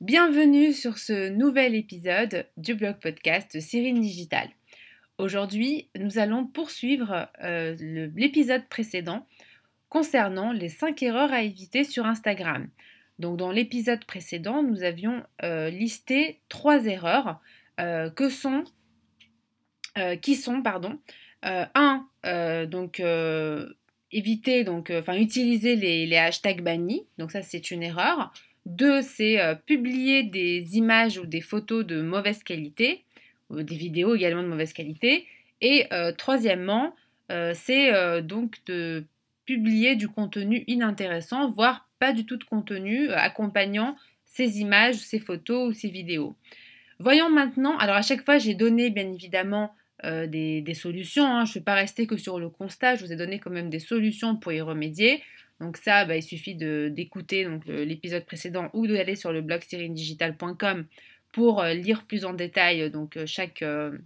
Bienvenue sur ce nouvel épisode du blog podcast Cyrine Digital. Aujourd'hui, nous allons poursuivre euh, l'épisode précédent concernant les 5 erreurs à éviter sur Instagram. Donc dans l'épisode précédent, nous avions euh, listé trois erreurs euh, que sont, qui sont, pardon, un, donc éviter, donc, enfin utiliser les, les hashtags bannis, donc ça c'est une erreur. Deux, c'est euh, publier des images ou des photos de mauvaise qualité, des vidéos également de mauvaise qualité. Et euh, troisièmement, euh, c'est donc de publier du contenu inintéressant, voire pas du tout de contenu accompagnant ces images, ces photos ou ces vidéos. Voyons maintenant, alors à chaque fois j'ai donné bien évidemment des, solutions, hein. je ne vais pas rester que sur le constat, je vous ai donné quand même des solutions pour y remédier. Donc ça, bah, il suffit d'écouter l'épisode précédent ou d'aller sur le blog syrinedigital.com pour euh, lire plus en détail donc, euh, chaque, euh,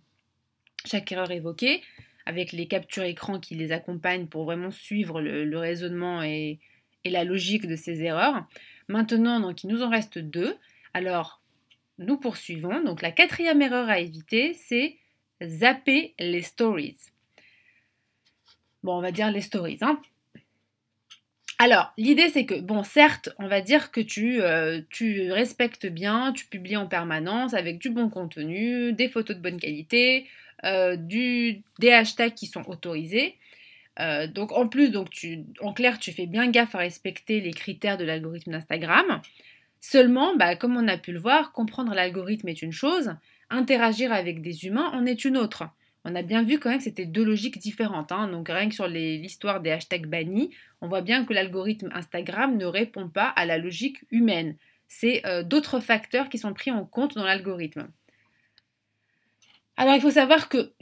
chaque erreur évoquée, avec les captures écran qui les accompagnent pour vraiment suivre le, raisonnement et, et, la logique de ces erreurs. Maintenant, donc, il nous en reste deux. Alors, nous poursuivons. Donc la quatrième erreur à éviter, c'est zapper les stories. Bon, on va dire les stories. Hein. Alors, l'idée c'est que, bon, certes, on va dire que tu, euh, tu, respectes bien, tu publies en permanence avec du bon contenu, des photos de bonne qualité, euh, du, des hashtags qui sont autorisés. Euh, donc en plus, donc tu, en clair, tu fais bien gaffe à respecter les critères de l'algorithme d'Instagram. Seulement, bah, comme on a pu le voir, comprendre l'algorithme est une chose, interagir avec des humains en est une autre on a bien vu quand même que c'était deux logiques différentes. Hein. Donc rien que sur l'histoire des hashtags bannis, on voit bien que l'algorithme Instagram ne répond pas à la logique humaine. C'est euh, d'autres facteurs qui sont pris en compte dans l'algorithme. Alors il faut savoir que,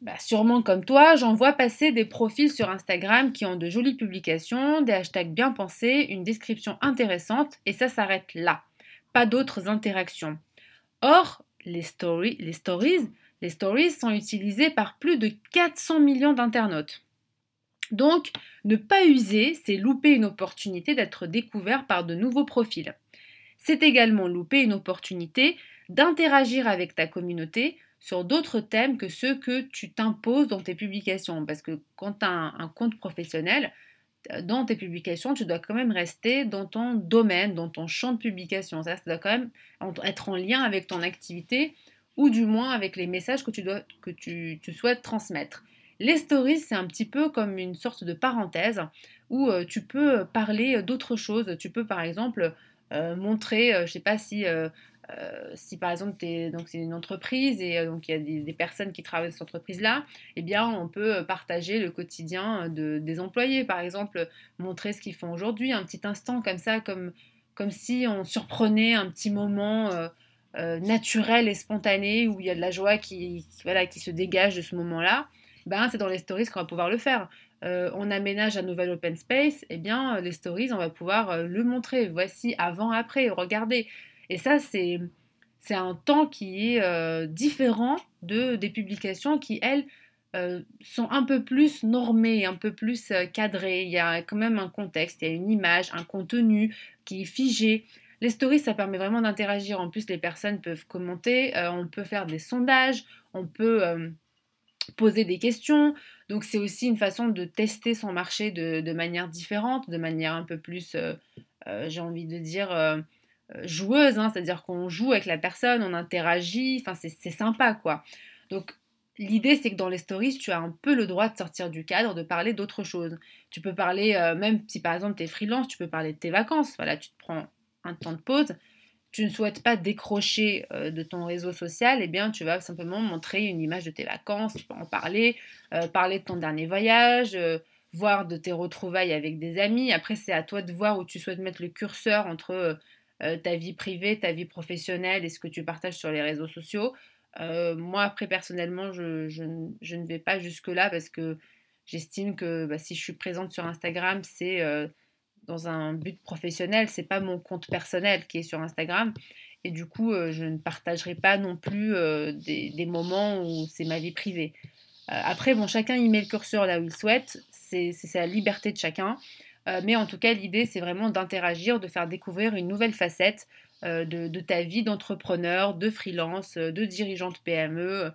bah, sûrement comme toi, j'en vois passer des profils sur Instagram qui ont de jolies publications, des hashtags bien pensés, une description intéressante, et ça s'arrête là. Pas d'autres interactions. Or, les, stories, les stories les stories sont utilisées par plus de 400 millions d'internautes. Donc, ne pas user, c'est louper une opportunité d'être découvert par de nouveaux profils. C'est également louper une opportunité d'interagir avec ta communauté sur d'autres thèmes que ceux que tu t'imposes dans tes publications. Parce que quand tu as un, compte professionnel, dans tes publications, tu dois quand même rester dans ton domaine, dans ton champ de publication. Ça, ça doit quand même être en lien avec ton activité ou du moins avec les messages que tu, dois, que tu, souhaites transmettre. Les stories, c'est un petit peu comme une sorte de parenthèse où euh, tu peux parler d'autres choses. Tu peux par exemple euh, montrer, euh, je sais pas si, si par exemple c'est une entreprise et donc il y a des, personnes qui travaillent dans cette entreprise-là, eh bien on peut partager le quotidien de, des employés. Par exemple, montrer ce qu'ils font aujourd'hui, un petit instant comme ça, comme, comme si on surprenait un petit moment euh, naturel et spontané, où il y a de la joie qui, voilà, qui se dégage de ce moment-là, ben, c'est dans les stories qu'on va pouvoir le faire. Euh, on aménage un nouvel open space, et eh bien les stories, on va pouvoir euh, le montrer. Voici avant, après, regardez. Et ça, c'est, c'est un temps qui est différent de, des publications qui, elles, sont un peu plus normées, un peu plus cadrées. Il y a quand même un contexte, il y a une image, un contenu qui est figé. Les stories, ça permet vraiment d'interagir. En plus, les personnes peuvent commenter, euh, on peut faire des sondages, on peut euh, poser des questions. Donc, c'est aussi une façon de tester son marché de, manière différente, de manière un peu plus, euh, j'ai envie de dire, joueuse. Hein. C'est-à-dire qu'on joue avec la personne, on interagit. Enfin, c'est sympa, quoi. Donc, L'idée, c'est que dans les stories, tu as un peu le droit de sortir du cadre, de parler d'autre chose. Tu peux parler, même si par exemple tu es freelance, tu peux parler de tes vacances. Voilà, tu te prends un temps de pause, tu ne souhaites pas décrocher euh, de ton réseau social, eh bien tu vas simplement montrer une image de tes vacances, tu peux en parler, euh, parler de ton dernier voyage, euh, voir de tes retrouvailles avec des amis. Après, c'est à toi de voir où tu souhaites mettre le curseur entre ta vie privée, ta vie professionnelle et ce que tu partages sur les réseaux sociaux. moi, après, personnellement, je, ne vais pas jusque-là parce que j'estime que bah, si je suis présente sur Instagram, c'est dans un but professionnel, c'est pas mon compte personnel qui est sur Instagram. Et du coup, euh, je ne partagerai pas non plus euh, des, moments où c'est ma vie privée. Euh, après, bon, chacun y met le curseur là où il souhaite, c'est la liberté de chacun. mais en tout cas, l'idée, c'est vraiment d'interagir, de faire découvrir une nouvelle facette de, ta vie d'entrepreneur, de freelance, de dirigeant de PME,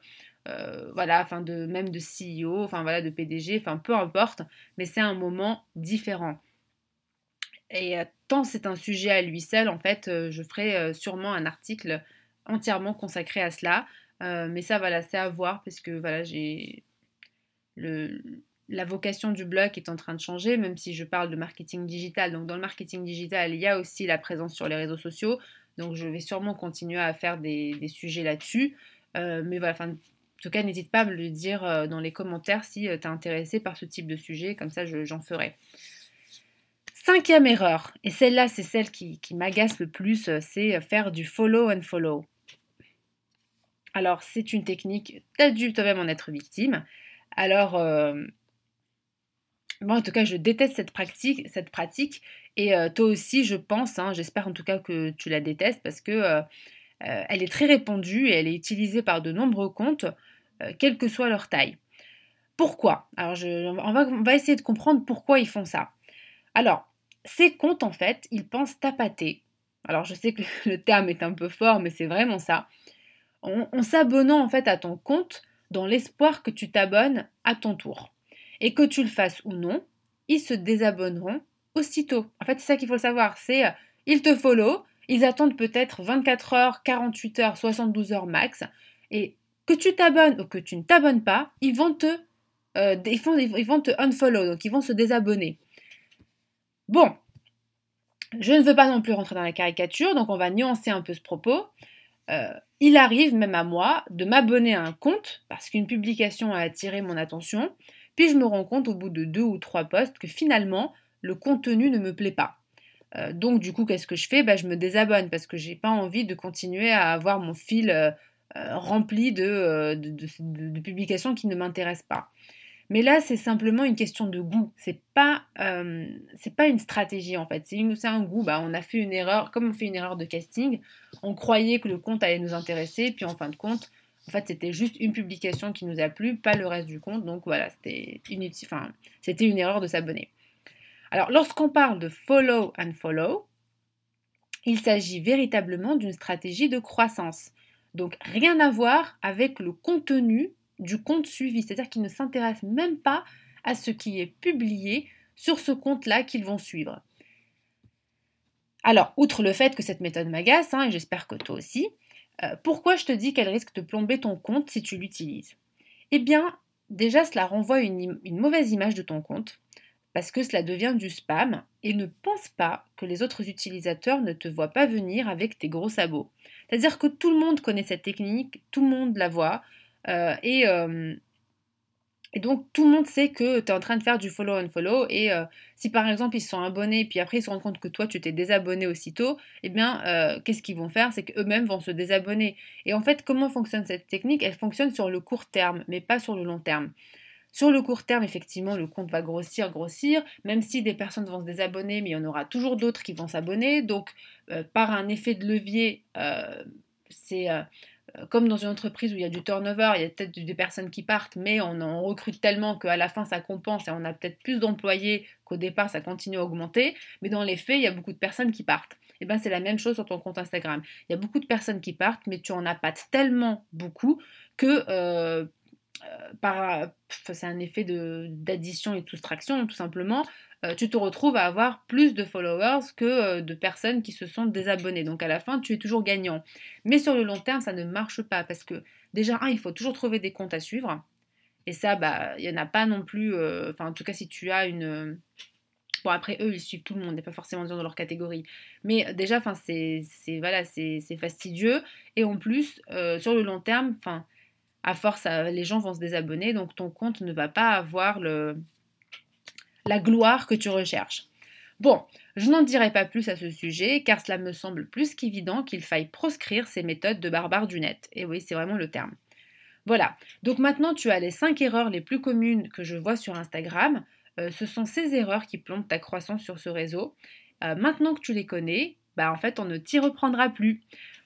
voilà, enfin de même de CEO, enfin voilà, de PDG, enfin peu importe, mais c'est un moment différent. Et tant c'est un sujet à lui seul, en fait, je ferai sûrement un article entièrement consacré à cela. mais ça, voilà, c'est à voir parce que voilà, j'ai la vocation du blog est en train de changer, même si je parle de marketing digital. Donc dans le marketing digital, il y a aussi la présence sur les réseaux sociaux. Donc je vais sûrement continuer à faire des, sujets là-dessus. Euh, mais voilà, en tout cas, n'hésite pas à me le dire euh, dans les commentaires si euh, tu es intéressé par ce type de sujet, comme ça j'en ferai. Cinquième erreur, et celle-là c'est celle qui, m'agace le plus, c'est faire du follow and follow. Alors c'est une technique, tu as dû toi-même en être victime. Alors moi, en tout cas, je déteste cette pratique, cette pratique. Et euh, toi aussi, je pense, hein, j'espère en tout cas que tu la détestes parce que euh, euh, elle est très répandue et elle est utilisée par de nombreux comptes, quelle que soit leur taille. Pourquoi? Alors, on, va, essayer de comprendre pourquoi ils font ça. Alors, ces comptes, en fait, ils pensent tapater. Alors, je sais que le terme est un peu fort, mais c'est vraiment ça. en s'abonnant, en fait, à ton compte dans l'espoir que tu t'abonnes à ton tour et que tu le fasses ou non, ils se désabonneront aussitôt. En fait, c'est ça qu'il faut le savoir, c'est euh, ils te follow, ils attendent peut-être 24 heures, 48 heures, 72 heures max, et que tu t'abonnes ou que tu ne t'abonnes pas, ils vont te, euh, ils, vont, te unfollow, donc ils vont se désabonner. Bon, je ne veux pas non plus rentrer dans la caricature, donc on va nuancer un peu ce propos. Euh, il arrive même à moi de m'abonner à un compte parce qu'une publication a attiré mon attention puis je me rends compte au bout de deux ou trois posts que finalement, le contenu ne me plaît pas. Euh, donc du coup, qu'est-ce que je fais? Bah, Je me désabonne parce que j'ai pas envie de continuer à avoir mon fil euh, rempli de, publications qui ne m'intéressent pas. Mais là, c'est simplement une question de goût. C'est pas, c'est pas une stratégie en fait. C'est un goût. Bah, on a fait une erreur, comme on fait une erreur de casting, on croyait que le compte allait nous intéresser, puis en fin de compte, en fait, c'était juste une publication qui nous a plu, pas le reste du compte. Donc voilà, c'était inutile. Enfin, c'était une erreur de s'abonner. Alors, lorsqu'on parle de follow and follow, il s'agit véritablement d'une stratégie de croissance. Donc, rien à voir avec le contenu du compte suivi. C'est-à-dire qu'ils ne s'intéressent même pas à ce qui est publié sur ce compte-là qu'ils vont suivre. Alors, outre le fait que cette méthode m'agace, hein, et j'espère que toi aussi, euh, pourquoi je te dis qu'elle risque de plomber ton compte si tu l'utilises? Eh bien, déjà, cela renvoie une, mauvaise image de ton compte, parce que cela devient du spam, et ne pense pas que les autres utilisateurs ne te voient pas venir avec tes gros sabots. C'est-à-dire que tout le monde connaît cette technique, tout le monde la voit, et, euh, et donc tout le monde sait que tu es en train de faire du follow and follow et euh, si par exemple ils se sont abonnés puis après ils se rendent compte que toi tu t'es désabonné aussitôt, eh bien euh, qu'est-ce qu'ils vont faire? C'est qu'eux-mêmes vont se désabonner. Et en fait comment fonctionne cette technique? Elle fonctionne sur le court terme mais pas sur le long terme. Sur le court terme, effectivement, le compte va grossir, grossir, même si des personnes vont se désabonner, mais il y en aura toujours d'autres qui vont s'abonner. Donc, euh, par un effet de levier, c'est euh, comme dans une entreprise où il y a du turnover, il y a peut-être des personnes qui partent, mais on en recrute tellement qu'à la fin ça compense et on a peut-être plus d'employés qu'au départ ça continue à augmenter, mais dans les faits, il y a beaucoup de personnes qui partent. Et bien c'est la même chose sur ton compte Instagram. Il y a beaucoup de personnes qui partent, mais tu en as pas tellement beaucoup que euh, euh, c'est un effet d'addition et de soustraction tout simplement. Euh, tu te retrouves à avoir plus de followers que euh, de personnes qui se sont désabonnées. Donc à la fin, tu es toujours gagnant. Mais sur le long terme, ça ne marche pas parce que déjà, un, il faut toujours trouver des comptes à suivre. Et ça, bah, il n'y en a pas non plus. Euh, enfin, en tout cas, si tu as une. Bon, après, eux, ils suivent tout le monde, n'est pas forcément dans leur catégorie. Mais déjà, enfin, c'est voilà, fastidieux. Et en plus, sur le long terme, enfin, à force, les gens vont se désabonner, donc ton compte ne va pas avoir le, la gloire que tu recherches. Bon, je n'en dirai pas plus à ce sujet, car cela me semble plus qu'évident qu'il faille proscrire ces méthodes de barbares du net. Et oui, c'est vraiment le terme. Voilà, donc maintenant tu as les 5 erreurs les plus communes que je vois sur Instagram. Euh, ce sont ces erreurs qui plombent ta croissance sur ce réseau. Euh, maintenant que tu les connais, bah en fait on ne t'y reprendra plus.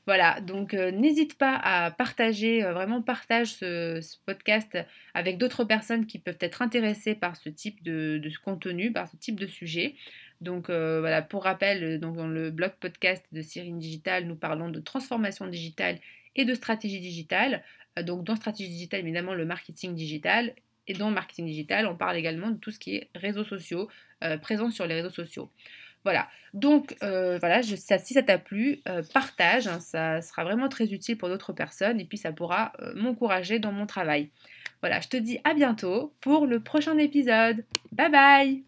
Voilà, donc euh, n'hésite pas à partager, euh, vraiment partage ce, podcast avec d'autres personnes qui peuvent être intéressées par ce type de, contenu, par ce type de sujet. Donc voilà, pour rappel, dans le blog podcast de Cyrine Digital, nous parlons de transformation digitale et de stratégie digitale. donc dans stratégie digitale, évidemment, le marketing digital. Et dans marketing digital, on parle également de tout ce qui est réseaux sociaux, présence sur les réseaux sociaux. Voilà, donc euh, voilà, si ça t'a plu, euh, partage, hein, ça sera vraiment très utile pour d'autres personnes et puis ça pourra euh, m'encourager dans mon travail. Voilà, je te dis à bientôt pour le prochain épisode. Bye bye